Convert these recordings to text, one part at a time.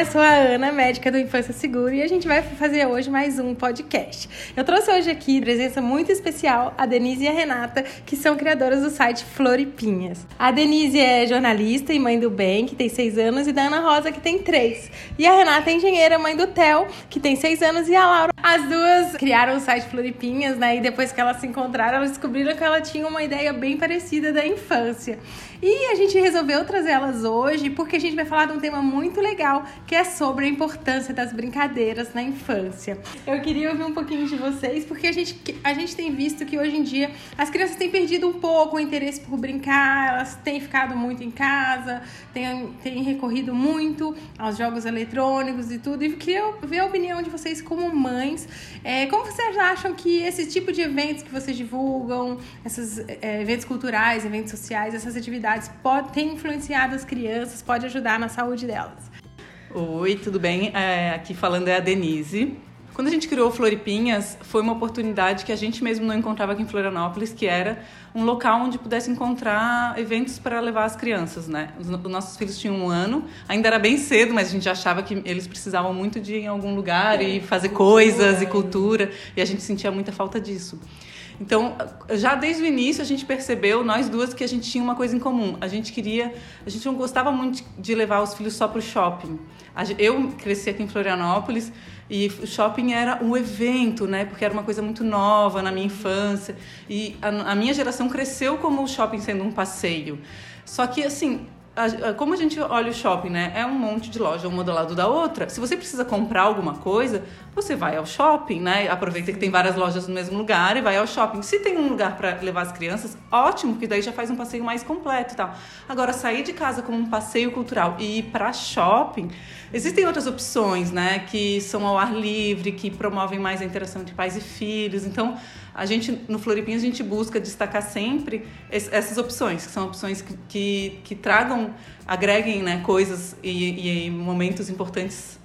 eu sou a Ana, médica do Infância Seguro, e a gente vai fazer hoje mais um podcast. Eu trouxe hoje aqui presença muito especial a Denise e a Renata, que são criadoras do site Floripinhas. A Denise é jornalista e mãe do Ben, que tem seis anos, e da Ana Rosa, que tem três. E a Renata é engenheira, mãe do Theo, que tem seis anos, e a Laura. As duas criaram o site Floripinhas, né? E depois que elas se encontraram, elas descobriram que ela tinha uma ideia bem parecida da infância. E a gente resolveu trazer elas hoje porque a gente vai falar de um tema muito legal, que é sobre a importância das brincadeiras na infância. Eu queria ouvir um pouquinho de vocês, porque a gente, a gente tem visto que hoje em dia as crianças têm perdido um pouco o interesse por brincar, elas têm ficado muito em casa, têm, têm recorrido muito aos jogos eletrônicos e tudo. E queria ver a opinião de vocês como mães. É, como vocês acham que esse tipo de eventos que vocês divulgam, esses é, eventos culturais, eventos sociais, essas atividades pode ter influenciado as crianças, pode ajudar na saúde delas. Oi, tudo bem? É, aqui falando é a Denise. Quando a gente criou Floripinhas, foi uma oportunidade que a gente mesmo não encontrava aqui em Florianópolis, que era um local onde pudesse encontrar eventos para levar as crianças, né? Os, nossos filhos tinham um ano, ainda era bem cedo, mas a gente achava que eles precisavam muito de ir em algum lugar e fazer coisas e cultura, e a gente sentia muita falta disso. Então, já desde o início a gente percebeu, nós duas, que a gente tinha uma coisa em comum. A gente queria, a gente não gostava muito de levar os filhos só para o shopping. Eu cresci aqui em Florianópolis e o shopping era um evento, né? Porque era uma coisa muito nova na minha infância. E a, minha geração cresceu como o shopping sendo um passeio. Só que, assim, como a gente olha o shopping, né? É um monte de loja, uma do lado da outra. Se você precisa comprar alguma coisa, você vai ao shopping, né? Aproveita que tem várias lojas no mesmo lugar e vai ao shopping. Se tem um lugar para levar as crianças, ótimo, porque daí já faz um passeio mais completo e tal. Agora, sair de casa como um passeio cultural e ir para shopping, existem outras opções, né? Que são ao ar livre, que promovem mais a interação entre pais e filhos. Então, a gente no Floripinho a gente busca destacar sempre essas opções, que são opções que, que, que tragam, agreguem né, coisas e, e momentos importantes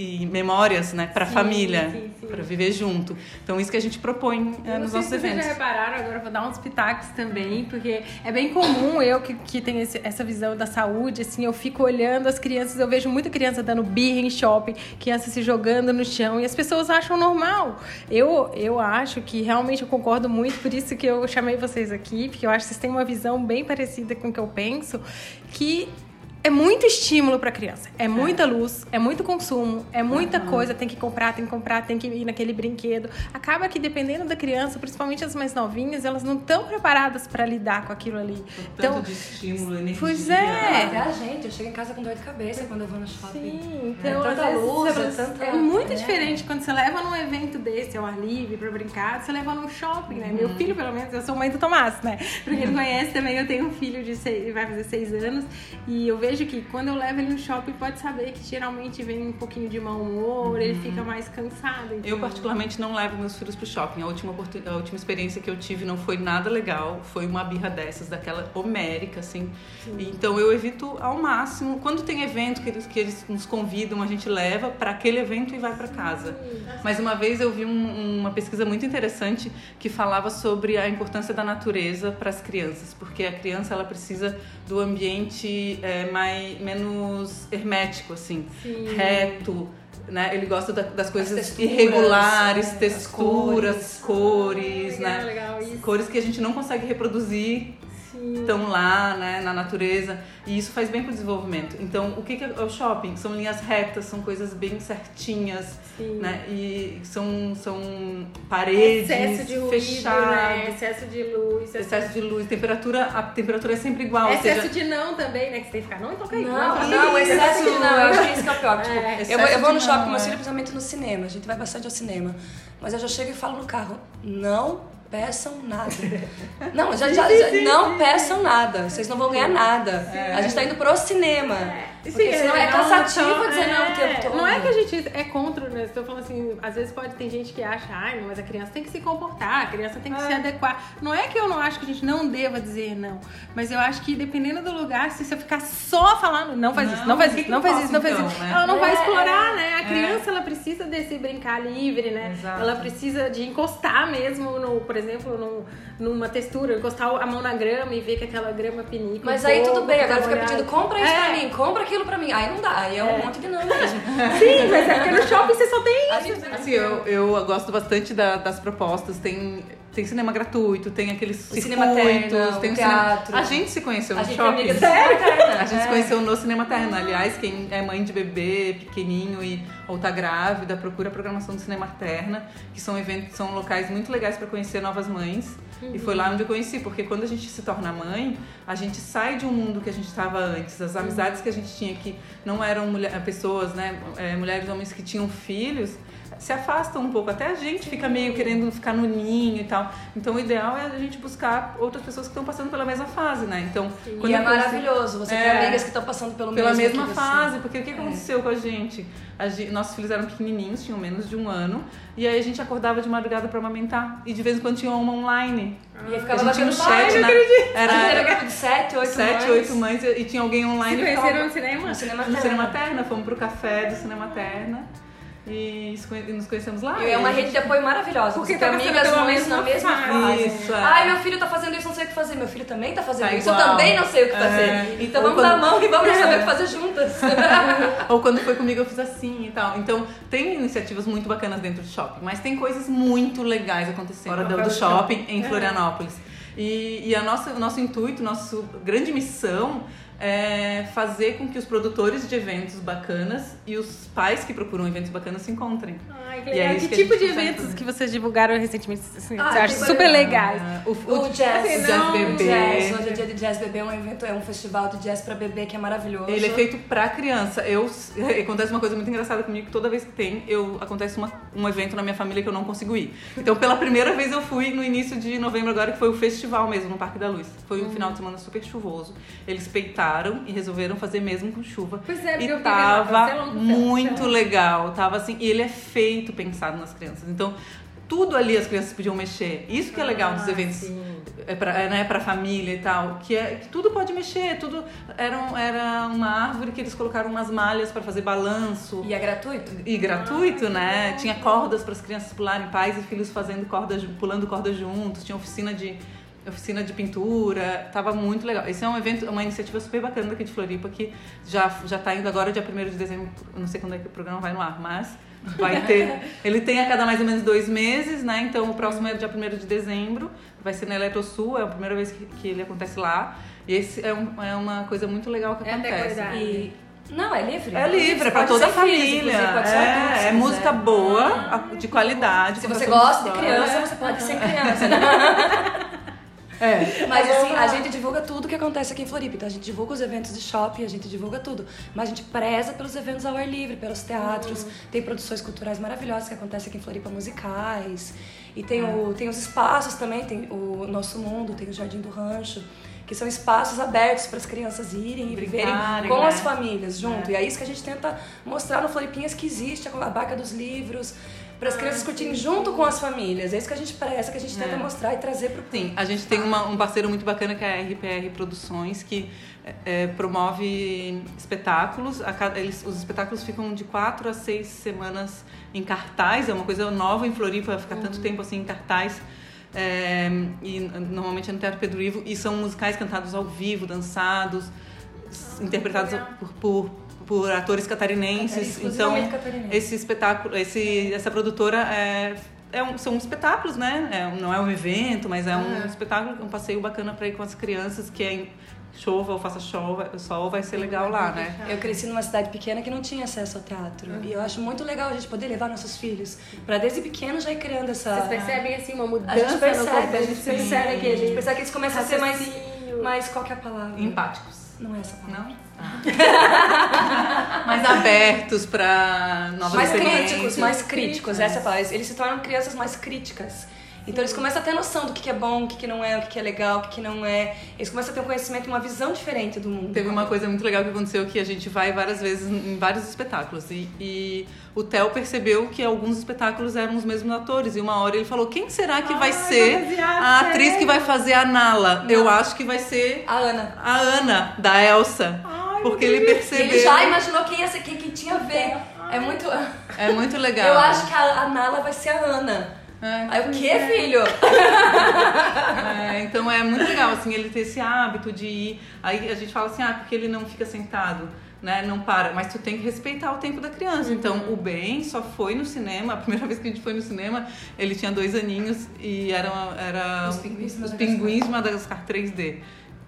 e memórias, né, para a família, para viver junto. Então isso que a gente propõe é, nos nossos eventos. Vocês já repararam? Agora vou dar uns pitacos também, porque é bem comum eu que, que tenho esse, essa visão da saúde, assim, eu fico olhando as crianças, eu vejo muita criança dando birra em shopping, criança se jogando no chão e as pessoas acham normal. Eu eu acho que realmente eu concordo muito, por isso que eu chamei vocês aqui, porque eu acho que vocês têm uma visão bem parecida com o que eu penso, que é muito estímulo para criança. É muita luz, é muito consumo, é muita uhum. coisa. Tem que comprar, tem que comprar, tem que ir naquele brinquedo. Acaba que dependendo da criança, principalmente as mais novinhas, elas não estão preparadas para lidar com aquilo ali. então, tanto de estímulo, energia. Pois é. Até a gente, eu chego em casa com dor de cabeça quando eu vou no shopping. Sim, então é, tanta luz, é, tanta... é muito é. diferente quando você leva num evento desse ao ar livre para brincar, você leva no shopping, né? Uhum. Meu filho, pelo menos, eu sou mãe do Tomás, né? Pra quem não conhece também, eu tenho um filho de seis, vai fazer seis anos e eu vejo vejo que quando eu levo ele no shopping, pode saber que geralmente vem um pouquinho de mau humor, uhum. ele fica mais cansado. Então... Eu, particularmente, não levo meus filhos pro shopping. A última, a última experiência que eu tive não foi nada legal. Foi uma birra dessas, daquela homérica, assim. Sim. Então, eu evito ao máximo. Quando tem evento que eles, que eles nos convidam, a gente leva para aquele evento e vai para casa. Mas uma vez eu vi um, uma pesquisa muito interessante que falava sobre a importância da natureza para as crianças. Porque a criança, ela precisa do ambiente é, mais mais, menos hermético, assim, Sim. reto. Né? Ele gosta da, das coisas texturas, irregulares, texturas, cores, cores legal, né? Legal, cores que a gente não consegue reproduzir estão lá, né, na natureza, e isso faz bem para o desenvolvimento. Então, o que, que é o shopping? São linhas retas, são coisas bem certinhas, Sim. né, e são, são paredes excesso de ruído, fechadas, né? excesso de luz, excesso de luz, temperatura, a temperatura é sempre igual. Excesso seja... de não também, né, que você tem que ficar não, então cai não, não, não, excesso de não, eu acho que isso que é o pior. Tipo, é, eu, vou, eu vou no shopping com meus filhos, principalmente no cinema, a gente vai bastante ao cinema, mas eu já chego e falo no carro, não peçam nada. Não, já, já, já, não peçam nada. Vocês não vão ganhar nada. É. A gente tá indo pro cinema. É. Porque Sim, senão é, é cansativo dizer é, não o tempo todo. Não é que a gente é contra, né? Estou falando assim, às vezes pode ter gente que acha, ai, mas a criança tem que se comportar, a criança tem que é. se adequar. Não é que eu não acho que a gente não deva dizer não, mas eu acho que dependendo do lugar, se você ficar só falando, não faz não, isso, não faz isso, não faz isso, não faz então, isso, né? ela não vai é, explorar, né? A criança, ela precisa desse brincar livre, né? Exato. Ela precisa de encostar mesmo no, por exemplo, num, numa textura, encostar a mão na grama e ver que aquela grama pinica. Mas um aí pouco, tudo bem, tá agora fica pedindo, compra isso É. pra mim, compra aquilo pra mim. Aí não dá, aí é, um monte de não mesmo. Sim, mas é porque no shopping você só tem isso. gente- Assim, eu, eu gosto bastante da- das propostas. Tem, tem cinema gratuito, tem aqueles circuitos, Cinema Terna, tem o teatro. Cinema... A gente se conheceu A no é shopping. amiga do Cinema Terna. A gente se É. conheceu no Cinema Terna. Aliás, quem é mãe de bebê pequenininho e ou tá grávida, procura a programação do Cinema Terna, que são eventos, são locais muito legais para conhecer novas mães. E foi lá onde eu conheci, porque quando a gente se torna mãe, a gente sai de um mundo que a gente estava antes. As amizades que a gente tinha que não eram mulher, pessoas, né, é, mulheres homens que tinham filhos, se afastam um pouco. Até a gente fica meio querendo ficar no ninho e tal. Então o ideal é a gente buscar outras pessoas que estão passando pela mesma fase, né? Então, E é maravilhoso você ter É. amigas que estão passando pelo pela mesmo mesma você. fase, porque o que, que aconteceu com a gente? A gen- Nossos filhos eram pequenininhos, tinham menos de um ano, e aí a gente acordava de madrugada pra amamentar, e de vez em quando tinha uma online. E aí A ficava gente tinha um batendo chat, palma. né? A gente era Era grupo de sete, oito sete, mães. oito mães, e tinha alguém online. Se e conheceram ficava- no cinema? No cinema no Terna. Cinema Terna, fomos pro café do Cinema Terna, e nos conhecemos lá. E é uma rede de apoio maravilhosa. Porque tá amigas mães na mesma fase. Isso, é. Ai, meu filho tá fazendo isso, não sei o que fazer. Meu filho também tá fazendo Tá isso, eu igual. também não sei o que É. fazer. Então Ou vamos quando- dar a mão e vamos saber o que fazer juntas. Ou quando foi comigo eu fiz assim e tal. Então, tem iniciativas muito bacanas dentro do shopping, mas tem coisas muito legais acontecendo fora do, Fora do do shopping em É. Florianópolis. E, e a nossa, o nosso intuito, nossa grande missão é fazer com que os produtores de eventos bacanas e os pais que procuram eventos bacanas se encontrem. Ai, que E é legal. isso que que tipo de consegue eventos fazer. que vocês divulgaram recentemente? Assim, Ah, você acha super legais. É, o, O jazz, Assim, o jazz não, bebê. Jazz, hoje é dia de jazz bebê, é um evento, é um festival de jazz pra bebê que é maravilhoso. Ele é feito pra criança. Eu acontece uma coisa muito engraçada comigo que toda vez que tem, eu acontece uma, um evento na minha família que eu não consigo ir. Então, pela primeira vez eu fui no início de novembro agora, que foi o festival mesmo no Parque da Luz. Foi um final de semana super chuvoso. Eles peitaram e resolveram fazer mesmo com chuva. Pois é, e tava muito legal. Tava assim, e ele é feito pensado nas crianças. Então, tudo ali as crianças podiam mexer. Isso que é legal dos Ah, eventos sim. é pra, é, né, pra família e tal, que, é, que tudo pode mexer, tudo era, um- era uma árvore que eles colocaram umas malhas pra fazer balanço. E é gratuito? E gratuito, né? Tinha cordas para as crianças pularem, pais e filhos fazendo corda, ju- pulando corda juntos, tinha oficina de oficina de pintura, tava muito legal. Esse é um evento, uma iniciativa super bacana daqui de Floripa que já já tá indo agora dia 1 de dezembro, não sei quando é que o programa vai no ar, mas vai ter, ele tem a cada mais ou menos dois meses, né? Então o próximo é dia 1 de dezembro, vai ser na Eletrosul, é a primeira vez que, que ele acontece lá. E esse é, um- é uma coisa muito legal que É acontece. E. Não, é livre. É livre, é pra toda a filhos, família. É, é música boa, a- de qualidade. Se você gosta de criança, você pode ser criança. Né? É. Mas assim, a gente divulga tudo que acontece aqui em Floripa. Então a gente divulga os eventos de shopping, a gente divulga tudo. Mas a gente preza pelos eventos ao ar livre, pelos teatros. Tem produções culturais maravilhosas que acontecem aqui em Floripa, musicais. E tem, o, tem os espaços também, tem o Nosso Mundo, tem o Jardim do Rancho. Que são espaços abertos para as crianças irem e viverem Brincarem, com né? as famílias junto. E é isso que a gente tenta mostrar no Floripinhas que existe a barca dos livros, para as crianças curtirem junto com as famílias. É isso que a gente preza, que a gente tenta É. mostrar e trazer para o Sim, a gente tem uma- um parceiro muito bacana que é a RPR Produções, que é, promove espetáculos. Cada- eles- os espetáculos ficam de quatro a seis semanas em cartaz, é uma coisa nova em Floripa, ficar tanto tempo assim em cartaz. É, e normalmente é no Teatro Pedro Ivo, e são musicais cantados ao vivo, dançados, interpretados por, por, por atores catarinenses. Então, exclusivamente catarinense. esse espetáculo, esse, essa produtora é, é um- são espetáculos, né? É não é um evento, mas é um espetáculo, um passeio bacana para ir com as crianças, que é em chova ou faça chova, sol, vai ser legal lá, né? Eu cresci numa cidade pequena que não tinha acesso ao teatro. E eu acho muito legal a gente poder levar nossos filhos para desde pequeno já ir criando essa. Vocês percebem assim uma mudança A gente no percebe, corpo, a gente percebe que que a gente percebe que eles começam a ser mais. mais qual que é a palavra? Empáticos. Não é essa palavra. Não? mais abertos para novas Mais críticos, mais críticos, essa é a palavra. Eles se tornam crianças mais críticas. Então eles começam a ter noção do que que é bom, o que que não é, o que que é legal, o que que não é. Eles começam a ter um conhecimento, uma visão diferente do mundo. Teve uma coisa muito legal que aconteceu que a gente vai várias vezes em vários espetáculos e, e o Theo percebeu que alguns espetáculos eram os mesmos atores e uma hora ele falou quem será que vai Ai, ser a atriz que vai fazer a Nala? Eu acho que vai ser A Ana. a Ana da Elsa Ai, porque ele percebeu Ele já imaginou quem ia ser, quem, quem tinha a ver. É muito. é muito legal Eu acho que a, a Nala vai ser a Ana. É, Aí o que, é. filho? É, então é muito legal, assim, ele ter esse hábito de ir. Aí a gente fala assim, ah, porque ele não fica sentado né? Não para, mas tu tem que respeitar o tempo da criança. Então, uhum. Então, o Ben só foi no cinema, a primeira vez que a gente foi no cinema, ele tinha dois aninhos e era, era os pinguins, os pinguins de Madagascar 3D.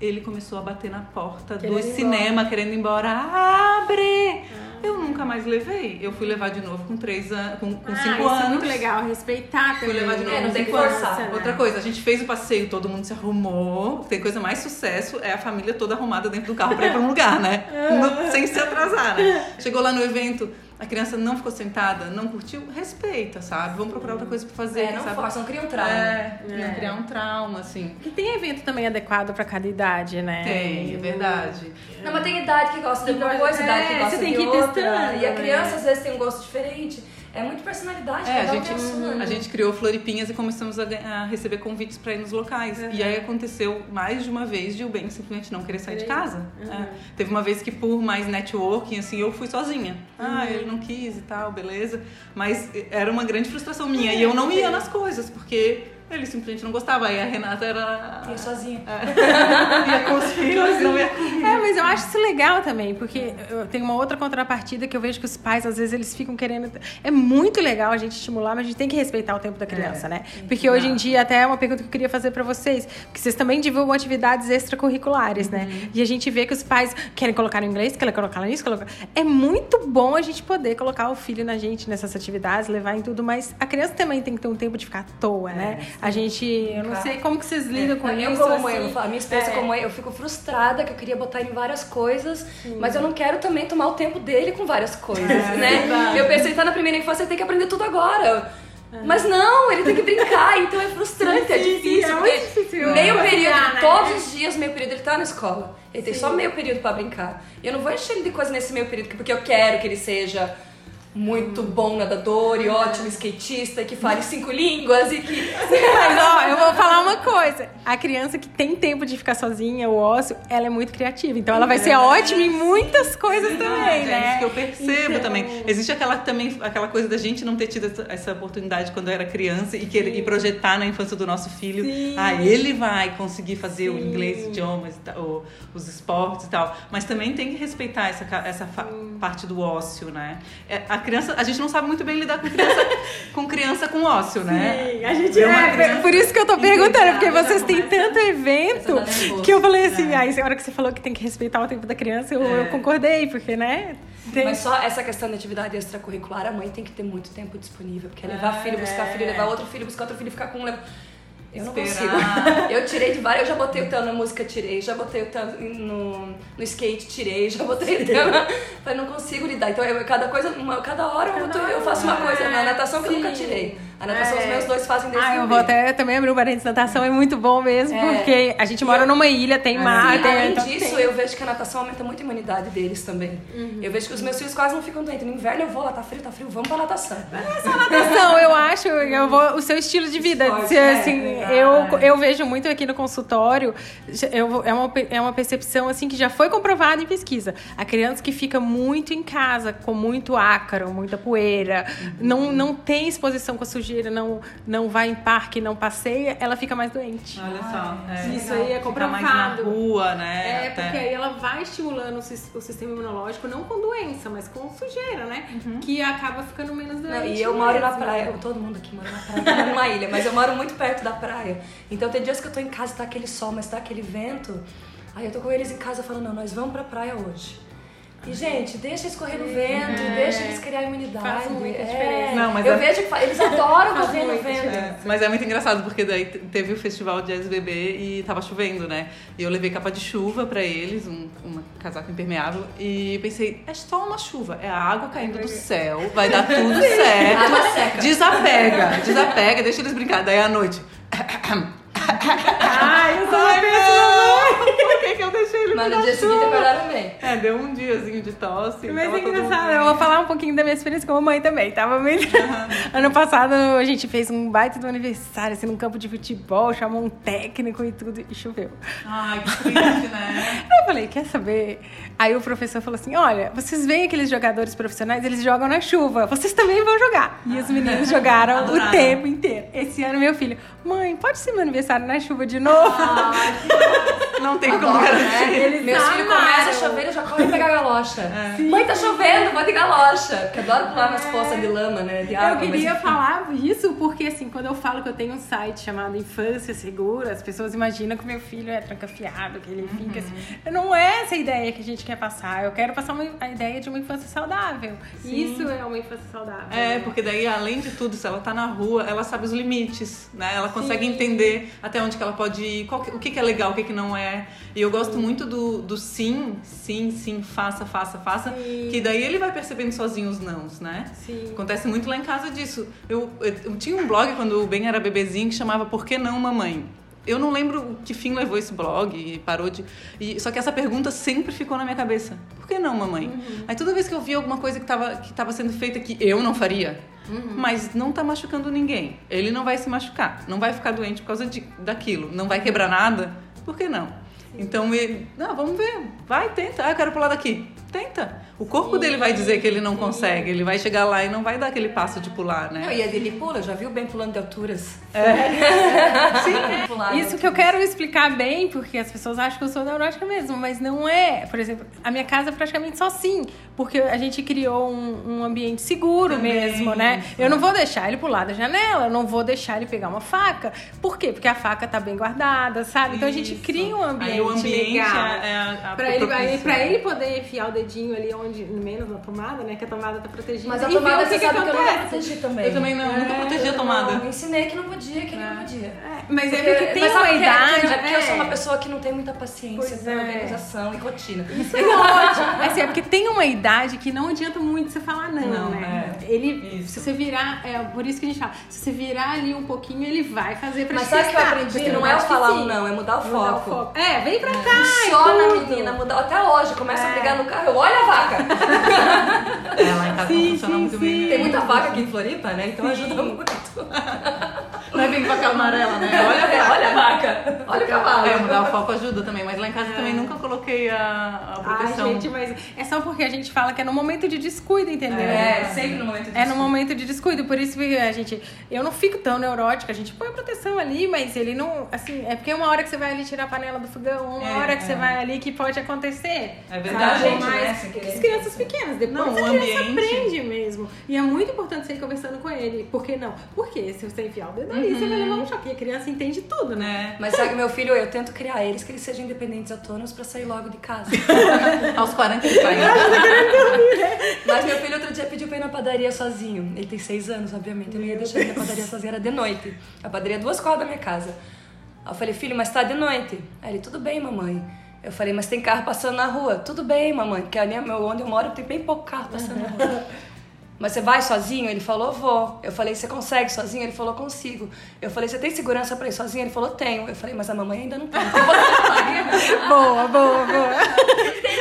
Ele começou a bater na porta querendo do cinema, querendo ir embora. Abre! Ah. Eu nunca mais levei. Eu fui levar de novo com três anos, com, com ah, cinco anos. É muito legal, respeitar também. Fui levar de novo é, não tem que forçar. Né? Outra coisa, a gente fez o passeio, todo mundo se arrumou. Tem coisa mais sucesso, é a família toda arrumada dentro do carro pra ir pra um lugar, né? no, sem se atrasar, né? Chegou lá no evento, a criança não ficou sentada, não curtiu, respeita, sabe? Vamos procurar outra coisa pra fazer. É, não sabe? força, não cria um trauma. É, é. não criar um trauma, assim. Que tem evento também adequado pra cada idade, né? Tem, é verdade. Não, mas tem idade que gosta de uma coisa, idade que é, gosta de outra. E a criança às vezes tem um gosto diferente. É muito personalidade, é, a gente, a gente criou Floripinhas e começamos a, a receber convites para ir nos locais. Uhum. E aí aconteceu mais de uma vez de o Ben simplesmente não querer sair de casa. Uhum. É. Teve uma vez que por mais networking, assim, eu fui sozinha. Ah, uhum. Ah, ele não quis e tal, beleza. Mas era uma grande frustração minha. e eu não ia nas coisas, porque ele simplesmente não gostava. Aí a Renata era. Ia sozinha. É. ia com os filhos, não ia comigo. É, mas eu acho isso legal também, porque tem uma outra contrapartida que eu vejo que os pais, às vezes, eles ficam querendo. É muito legal a gente estimular, mas a gente tem que respeitar o tempo da criança, é. né? Porque hoje em dia, até é uma pergunta que eu queria fazer para vocês, porque vocês também divulgam atividades extracurriculares, né? uhum. né? E a gente vê que os pais querem colocar no inglês, querem colocar nisso, colocar. É muito bom a gente poder colocar o filho na gente nessas atividades, levar em tudo, mas a criança também tem que ter um tempo de ficar à toa, né? É, a gente, eu não sei como que vocês lidam é. com eu isso. Como assim. mãe, eu a minha experiência é. como mãe, eu fico frustrada que eu queria botar em várias coisas, Sim. mas eu não quero também tomar o tempo dele com várias coisas, é, né? Eu pensei, tá na primeira infância, ele tem que aprender tudo agora. É. Mas não, ele tem que brincar, então é frustrante, sim, é difícil. Sim, é difícil. Meio período, né? todos os dias, meio período, ele tá na escola. Ele tem só meio período para brincar. E eu não vou encher ele de coisa nesse meio período, porque eu quero que ele seja muito bom nadador e ótimo skatista, que fale cinco línguas e que. Mas ó, eu vou falar uma coisa: a criança que tem tempo de ficar sozinha, o ócio, ela é muito criativa. Então ela vai ser ótima em muitas coisas também, né? É isso que eu percebo então... também. Existe aquela, também, aquela coisa da gente não ter tido essa, oportunidade quando era criança e, querer, e projetar na infância do nosso filho. Sim. Ah, ele vai conseguir fazer Sim. o inglês, idiomas, os esportes e tal. Mas também tem que respeitar essa, essa parte do ócio, né? É, a criança, a gente não sabe muito bem lidar com criança com, criança com ócio, né? Sim, a gente é, por isso que eu tô perguntando, porque vocês têm tanto evento que eu falei assim, é. aí a hora que você falou que tem que respeitar o tempo da criança, eu, é. eu concordei, porque, né? Tem... Mas só essa questão da atividade extracurricular, a mãe tem que ter muito tempo disponível, porque é levar é, filho, buscar filho, levar outro filho, buscar outro filho, ficar com um... Eu não consigo. Eu tirei de várias. Eu já botei o tema na música, tirei. Já botei o tema no, no skate, tirei. Já botei o tema. Falei, não consigo lidar. Então, eu, cada coisa, uma, cada hora eu, eu faço uma coisa. Na natação que eu nunca tirei. A natação, é. os meus dois fazem desde Ah, eu vou até também abrir um parênteses. Natação é muito bom mesmo, é. porque a gente mora numa ilha, tem mar. Sim, tem, além então disso, tem. eu vejo que a natação aumenta muito a imunidade deles também. Uhum. Eu vejo que os meus filhos quase não ficam doentes. No inverno eu vou lá, tá frio, tá frio, vamos pra natação. Não é natação, eu acho, eu vou, o seu estilo de vida. Esporte, se, assim, é, eu, eu vejo muito aqui no consultório, eu, é, uma, é uma percepção assim que já foi comprovada em pesquisa. A criança que fica muito em casa, com muito ácaro, muita poeira, uhum. não, não tem exposição com a sujeira, não não vai em parque, não passeia, ela fica mais doente. Olha só. É. Isso aí é comprovado. Fica mais na rua, né? É, Até. porque aí ela vai estimulando o, sistema imunológico, não com doença, mas com sujeira, né? Uhum. Que acaba ficando menos doente. Não, e eu moro na praia, todo mundo aqui mora na praia, numa ilha, mas eu moro muito perto da praia. Então tem dias que eu tô em casa, tá aquele sol, mas tá aquele vento. Aí eu tô com eles em casa falando, não, nós vamos pra praia hoje. E, gente, deixa escorrer no vento, é. deixa eles criar imunidade. Faz muita é. Não, mas eu é... vejo que eles adoram correr no vento. É. Mas é muito engraçado, porque daí teve o festival de SBB e tava chovendo, né? E eu levei capa de chuva pra eles, um, uma casaco impermeável, e pensei, é só uma chuva, é a água caindo do céu, vai dar tudo certo. Água seca. Desapega, desapega, deixa eles brincar. Daí à noite. Ai, eu sou uma pessoa por que, que eu deixei ele Mas no dia seguinte acordaram bem. É, deu um diazinho de tosse. Mas é engraçado, eu vou falar um pouquinho da minha experiência como mãe também. Tava meio... ano passado a gente fez um baita do aniversário, assim, num campo de futebol, chamou um técnico e tudo, e choveu. Ai, que triste, né? Eu falei, quer saber? Aí o professor falou assim: olha, vocês veem aqueles jogadores profissionais, eles jogam na chuva, vocês também vão jogar. E os meninos jogaram o tempo inteiro. Esse ano, meu filho, mãe, pode ser meu aniversário na chuva de novo? Não tem como garantir. Né? Eles Meus filhos começam a chover e já correm pegar a galocha. É. Mãe, tá chovendo, vou de galocha. Porque adoro pular nas poças de lama, né? De água, eu queria mas... falar isso porque, assim, quando eu falo que eu tenho um site chamado Infância Segura, as pessoas imaginam que meu filho é trancafiado, que ele fica assim. Uhum. Não é essa a ideia que a gente quer passar. Eu quero passar uma, a ideia de uma infância saudável. Sim. Isso é uma infância saudável. É, porque daí, além de tudo, se ela tá na rua, ela sabe os limites, né? Ela consegue Sim. entender até onde que ela pode ir, qual, o que, que é legal, o que, que não é. E eu gosto muito do, do sim, sim, sim, faça, faça, faça. Sim. Que daí ele vai percebendo sozinho os nãos, né? Sim. Acontece muito lá em casa disso. Eu, eu, eu tinha um blog quando o Ben era bebezinho que chamava Por que não mamãe? eu não lembro que fim levou esse blog e parou de. E, só que essa pergunta sempre ficou na minha cabeça. Por que não, mamãe? Uhum. Aí toda vez que eu via alguma coisa que estava que tava sendo feita que eu não faria, uhum. mas não está machucando ninguém. Ele não vai se machucar, não vai ficar doente por causa de, daquilo, não vai quebrar nada, por que não? Então ele, não, vamos ver, vai, tenta. Ah, eu quero pular daqui. Tenta. O corpo sim, dele vai dizer que ele não sim. consegue. Ele vai chegar lá e não vai dar aquele passo de pular, né? Não, e ele pula, já viu bem pulando de alturas? É. sim. Isso que eu quero explicar bem, porque as pessoas acham que eu sou neurótica mesmo, mas não é. Por exemplo, a minha casa é praticamente só assim, porque a gente criou um, um ambiente seguro Também, mesmo, né? Eu não vou deixar ele pular da janela, eu não vou deixar ele pegar uma faca. Por quê? Porque a faca tá bem guardada, sabe? Então a gente cria um ambiente, Aí, o ambiente legal. É a, a pra, ele, pra ele poder enfiar o dedinho ali onde menos na tomada, né? Que a tomada tá protegida. Mas a tomada você que sabe que, que eu nunca protegi também. Eu também não, é, nunca protegi a tomada. Eu ensinei que não podia, que é. não podia. É, mas porque, é porque tem uma é? idade. É porque eu sou uma pessoa que não tem muita paciência com organização e rotina. Isso é ótimo. Assim, é porque tem uma idade que não adianta muito você falar não, não né? Ele, isso. se você virar, é por isso que a gente fala, se você virar ali um pouquinho, ele vai fazer pra Mas sabe o que eu aprendi? Não é o falar um não, é mudar o foco. o foco. É, vem pra cá. Funciona, menina, mudar. Até hoje, começa a brigar no carro, olha a vaca. É, lá em casa sim, funciona sim, muito sim. bem. Tem muita vaca aqui em Floripa, né? Então ajuda muito. Não é bem vaca amarela, né? Olha, olha a vaca. Olha o cavalo. É, mudar o foco ajuda também, mas lá em casa é. também nunca coloquei a, a proteção. Ai, gente, mas é só porque a gente fala que é no momento de descuido, entendeu? É, sempre no momento de descuido. É no momento de descuido, por isso que a gente. Eu não fico tão neurótica, a gente põe a proteção ali, mas ele não. Assim, é porque é uma hora que você vai ali tirar a panela do fogão, uma é, hora que é. você vai ali que pode acontecer. É verdade. Sabe? Mas, né? As crianças pequenas, depois não, a criança ambiente... aprende mesmo. E é muito importante você ir conversando com ele. Por que não? Porque se você enfiar o dedo ali, uhum. você vai levar um choque. E a criança entende tudo, né? Mas sabe, meu filho, eu tento criar eles que eles sejam independentes autônomos pra sair logo de casa. Aos 40 ele vai. Mas meu filho outro dia pediu pra ir na padaria sozinho. Ele tem seis anos, obviamente. Eu não ia deixar ele na padaria sozinho, era de noite. A padaria é duas quadras da minha casa. Aí eu falei, filho, mas tá de noite. Aí ele, tudo bem, mamãe. Eu falei, mas tem carro passando na rua. Tudo bem, mamãe, porque ali onde eu moro tem bem pouco carro passando na rua. Mas você vai sozinho? Ele falou, vou. Eu falei, você consegue sozinho? Ele falou, consigo. Eu falei, você tem segurança pra ir sozinho? Ele falou, tenho. Eu falei, mas a mamãe ainda não tem. boa, boa, boa.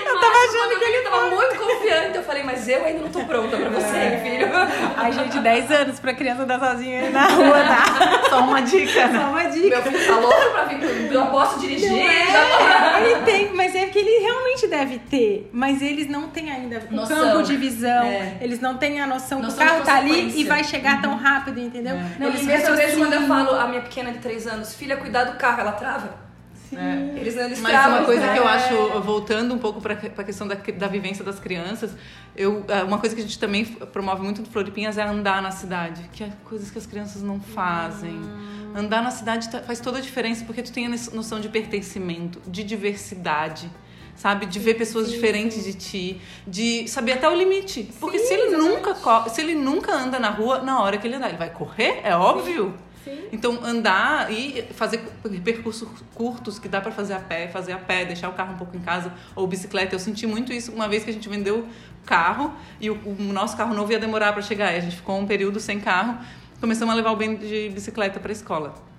Eu tava achando que ele tava muito confiante. Eu falei, mas eu ainda não tô pronta pra você, é. filho. Ai, gente, 10 anos pra criança andar sozinha na rua, tá? Só uma dica, né? Só uma dica. Meu filho tá louco pra vir. Eu posso dirigir. É, ele tem, mas é que ele realmente deve ter. Mas eles não têm ainda um campo de visão. É. Eles não têm a noção, noção que o carro tá ali e vai chegar uhum. tão rápido, entendeu? É. Não, eles mesmo vezes quando eu falo a minha pequena de 3 anos, filha, cuidar do carro, ela trava. É. Eles, eles Mas travam, uma coisa né? que eu acho, voltando um pouco para a questão da, da vivência das crianças, eu, é, uma coisa que a gente também promove muito no Floripinhas é andar na cidade, que é coisas que as crianças não fazem. Hum. Andar na cidade tá, faz toda a diferença porque tu tem a noção de pertencimento, de diversidade sabe? De ver pessoas sim, diferentes sim. de ti, de saber até o limite. Porque sim, se ele nunca se ele nunca anda na rua, na hora que ele andar, ele vai correr, é óbvio. Então, andar e fazer percursos curtos que dá para fazer a pé, fazer a pé, deixar o carro um pouco em casa, ou bicicleta. Eu senti muito isso uma vez que a gente vendeu o carro e o, o nosso carro novo ia demorar para chegar. E a gente ficou um período sem carro, começamos a levar o bem de bicicleta para a escola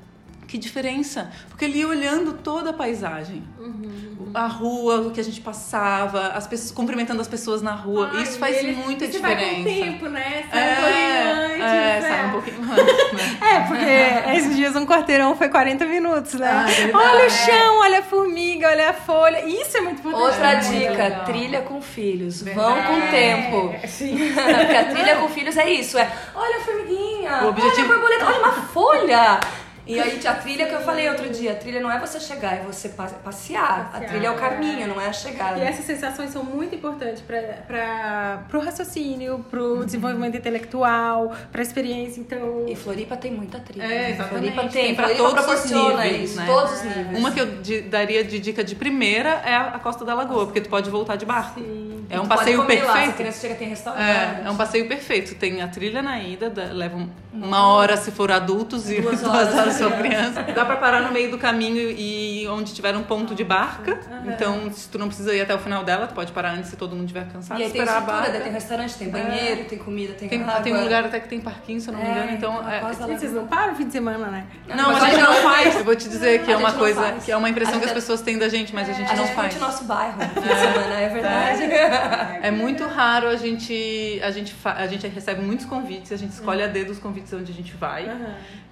que diferença. Porque ele ia olhando toda a paisagem. Uhum. A rua que a gente passava, as pessoas cumprimentando as pessoas na rua. Ai, Isso faz ele, muita diferença. Vai com tempo, né? Sai é, um antes, é, sai um pouquinho antes. Né? é, porque esses dias um quarteirão foi 40 minutos, né? Ah, olha o chão, olha a formiga, olha a folha. Isso é muito importante. Outra dica, trilha com filhos. Verdade. Vão com tempo. É, sim. porque a trilha com filhos é isso, é olha a formiguinha, o objetivo... olha a borboleta, olha uma folha. E aí a trilha que eu falei outro dia, a trilha não é você chegar, é você passear. passear. A trilha é o caminho, não é a chegada. E essas sensações são muito importantes para o raciocínio, para o uhum. desenvolvimento intelectual, para a experiência. Então... E Floripa tem muita trilha. É, exatamente. Floripa tem, tem para todos os níveis, né? todos os níveis. Uma que eu daria de dica de primeira é a Costa da Lagoa, porque tu pode voltar de barco. Sim. É um passeio perfeito. Lá, se criança chega tem restaurante. É, é um passeio perfeito. Tem a trilha na ida, leva uma hora se for adultos e duas horas sua criança. Dá pra parar no meio do caminho e onde tiver um ponto de barca. Uhum. Então, se tu não precisa ir até o final dela, tu pode parar antes se todo mundo estiver cansado. E aí tem estrutura, a tem restaurante, tem banheiro, é. tem comida, tem, tem água. Tem um lugar até que tem parquinho, se eu não me engano. É, então, é, vocês não param o fim de semana, né? Não, não mas a gente não faz. Eu vou te dizer que é uma coisa, que é uma impressão que as pessoas têm da gente, mas a gente não faz. A gente nosso bairro fim de semana, é verdade. É muito raro a gente, a gente, a gente recebe muitos convites, a gente escolhe a dedo os convites onde a gente vai.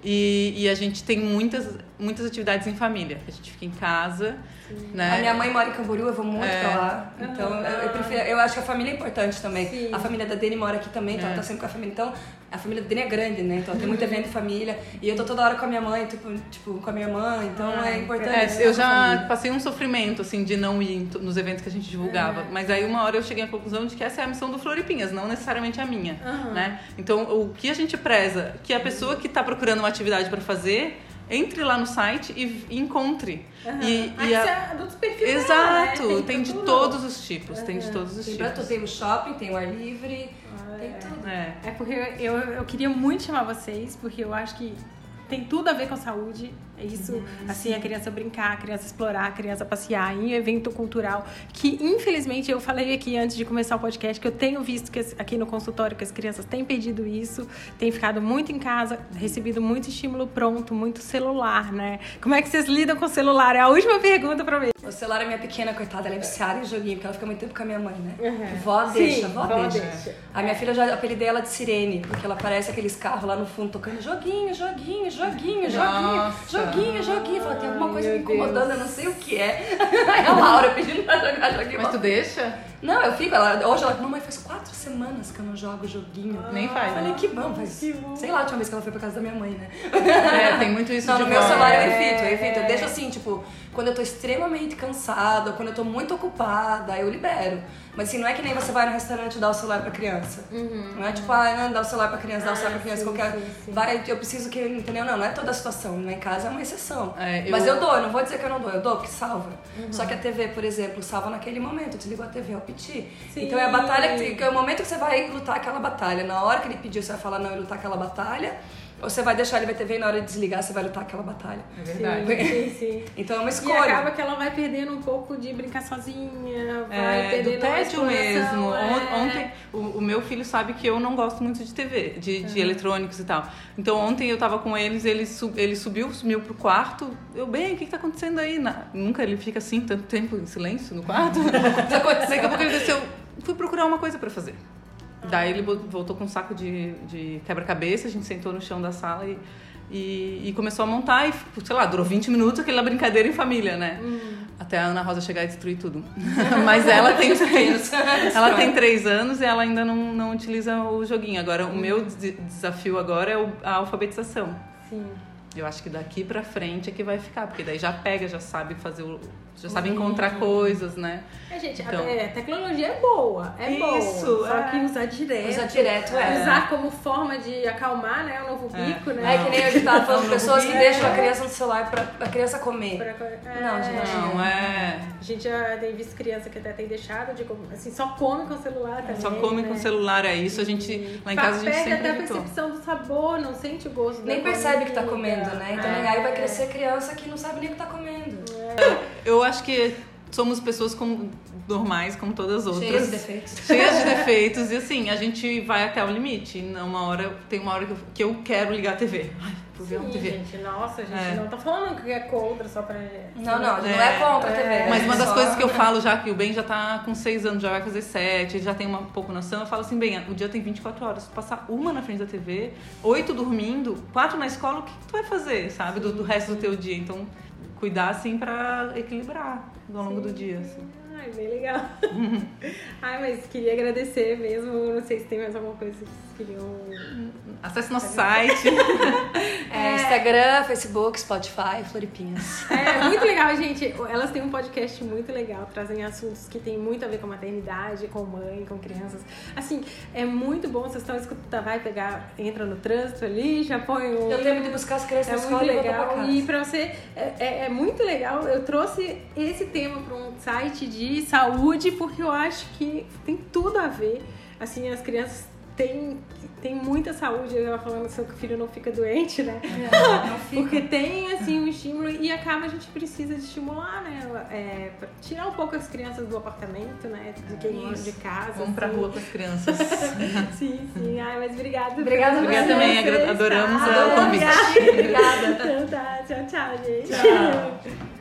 E, e a gente tem muitas, muitas atividades em família. A gente fica em casa. Né? A minha mãe mora em Camboriú, eu vou muito é. pra lá. Então, eu, eu, prefiro, eu acho que a família é importante também. Sim. A família da Dani mora aqui também, então é. ela tá sempre com a família. Então, a família da Dani é grande, né? Então, tem muito evento de família. E eu tô toda hora com a minha mãe, tipo, tipo com a minha irmã. Então, ah, é importante. É, eu já passei um sofrimento, assim, de não ir nos eventos que a gente divulgava. É. Mas aí, uma hora eu cheguei à conclusão de que essa é a missão do Floripinhas, não necessariamente a minha, uhum. né? Então, o que a gente preza? Que a pessoa que tá procurando uma atividade para fazer entre lá no site e, encontre. Uhum. E, e a... é adultos perfil Exato, né? tem, tem de todos os tipos, uhum. tem de todos os tem tipos. Tem o shopping, tem o ar livre, ah, tem é. tudo. É. é porque eu, eu, eu queria muito chamar vocês, porque eu acho que tem tudo a ver com a saúde é isso, uhum, assim, a criança brincar, a criança explorar, a criança passear em evento cultural. Que, infelizmente, eu falei aqui antes de começar o podcast que eu tenho visto que aqui no consultório que as crianças têm pedido isso, têm ficado muito em casa, recebido muito estímulo pronto, muito celular, né? Como é que vocês lidam com o celular? É a última pergunta pra mim. O celular é minha pequena, coitada, ela é viciada em joguinho, porque ela fica muito tempo com a minha mãe, né? Uhum. Vó deixa, Sim, vó, vó deixa. deixa. A minha filha já apelidei ela de sirene, porque ela parece aqueles carros lá no fundo tocando joguinho, joguinho, joguinho, joguinho, joguinho, joguinho tem alguma coisa Ai, me incomodando, Deus. eu não sei o que é. Aí a Laura pedindo pra jogar joguinho. Mas tu deixa? Não, eu fico. Ela, hoje ela, mamãe, faz quatro semanas que eu não jogo joguinho. Nem faz. Eu falei, que bom, faz. Que bom. Sei lá, a última vez que ela foi pra casa da minha mãe, né? É, tem muito isso não, no meu celular eu evito, eu evito. Eu deixo assim, tipo, quando eu tô extremamente cansada, quando eu tô muito ocupada, eu libero. Mas assim, não é que nem você vai no restaurante e dá o celular pra criança. Uhum, não é tipo, ah, não, dá o celular pra criança, dá o celular pra criança, sim, qualquer. Sim, sim. Vai, eu preciso que. Entendeu? Não, não é toda a situação. Lá em casa é uma exceção. É, eu... Mas eu dou, eu não vou dizer que eu não dou, eu dou, porque salva. Uhum. Só que a TV, por exemplo, salva naquele momento. Desligou a TV, é piti. Então é a batalha, que é o momento que você vai lutar aquela batalha. Na hora que ele pediu, você vai falar não e lutar aquela batalha. Ou você vai deixar ele ver TV e na hora de desligar você vai lutar aquela batalha. É verdade. Sim, sim, Então é uma escolha. E acaba que ela vai perdendo um pouco de brincar sozinha, vai é, perdendo do tédio mesmo. É. Ontem, o, o, meu filho sabe que eu não gosto muito de TV, de, de eletrônicos e tal. Então ontem eu tava com eles, ele, sub, ele subiu, sumiu pro quarto. Eu, bem, o que, que tá acontecendo aí? Na, nunca ele fica assim, tanto tempo em silêncio no quarto. Daqui a pouco ele desceu, fui procurar uma coisa para fazer. Daí ele voltou com um saco de, de quebra-cabeça, a gente sentou no chão da sala e, e, e, começou a montar e, sei lá, durou 20 minutos aquela brincadeira em família, né? Hum. Até a Ana Rosa chegar e destruir tudo. Mas ela tem três, ela tem três anos e ela ainda não, não utiliza o joguinho. Agora, o meu desafio agora é a alfabetização. Sim. Eu acho que daqui pra frente é que vai ficar, porque daí já pega, já sabe fazer o, já sabe encontrar coisas, né? É, gente, então, a, é, tecnologia é boa, é isso, boa. Só que é. usar direto. Usar direto, é. Usar como forma de acalmar, né? O novo bico, né? É que nem eu tava falando, pessoas que deixam a criança no celular pra a criança comer. Pra, é, não, gente. Não, é. A gente já tem visto criança que até tem deixado de assim, só come com o celular também. Só come né? com o celular, é isso. A gente, lá em casa a gente sempre até a percepção do sabor, não sente o gosto. Nem percebe que tá comendo, né? Então é. aí vai crescer criança que não sabe nem o que tá comendo. É. Eu acho que somos pessoas como, normais, como todas as outras. Cheias de defeitos. Cheias de defeitos. E assim, a gente vai até o limite. Uma hora, tem uma hora que eu, que eu quero ligar a TV. Ai, por ver Sim, uma TV. gente, nossa, gente, É. não tô falando que é contra só pra. Não, não, a gente não É. é contra a TV. Mas uma das Só- coisas que eu falo já, que o Ben já tá com 6 anos, já vai fazer 7, ele já tem uma pouco noção, eu falo assim, bem, o dia tem 24 horas, se tu passar uma na frente da TV, oito dormindo, quatro na escola, o que, que tu vai fazer, sabe, do, do resto do teu dia? Então, cuidar, assim, pra equilibrar ao longo do dia, assim. Ai, bem legal. Ai, mas queria agradecer mesmo. Não sei se tem mais alguma coisa queriam. Acesse nosso site. É, Instagram, Facebook, Spotify, Floripinhas. É muito legal, gente. Elas têm um podcast muito legal, trazem assuntos que tem muito a ver com maternidade, com mãe, com crianças. Assim, é muito bom. Vocês estão escutando, vai pegar, entra no trânsito ali, já põe o. Eu tenho que buscar as crianças É na muito escola e pra legal. casa. E pra você, é, é- é muito legal. Eu trouxe esse tema para um site de saúde porque eu acho que tem tudo a ver. Assim, as crianças têm, têm muita saúde. Eu tava falando assim, que o filho não fica doente, né? Porque tem, assim, um estímulo e acaba a gente precisa de estimular, né? É, pra tirar um pouco as crianças do apartamento, né? De quem mora de casa. Vamos pra assim. rua com as crianças. Sim, sim. Ai, mas obrigada. Obrigada Obrigada também, adoramos o Adoramos. convite. Obrigada. Então tá, tchau, tchau, gente. Tchau.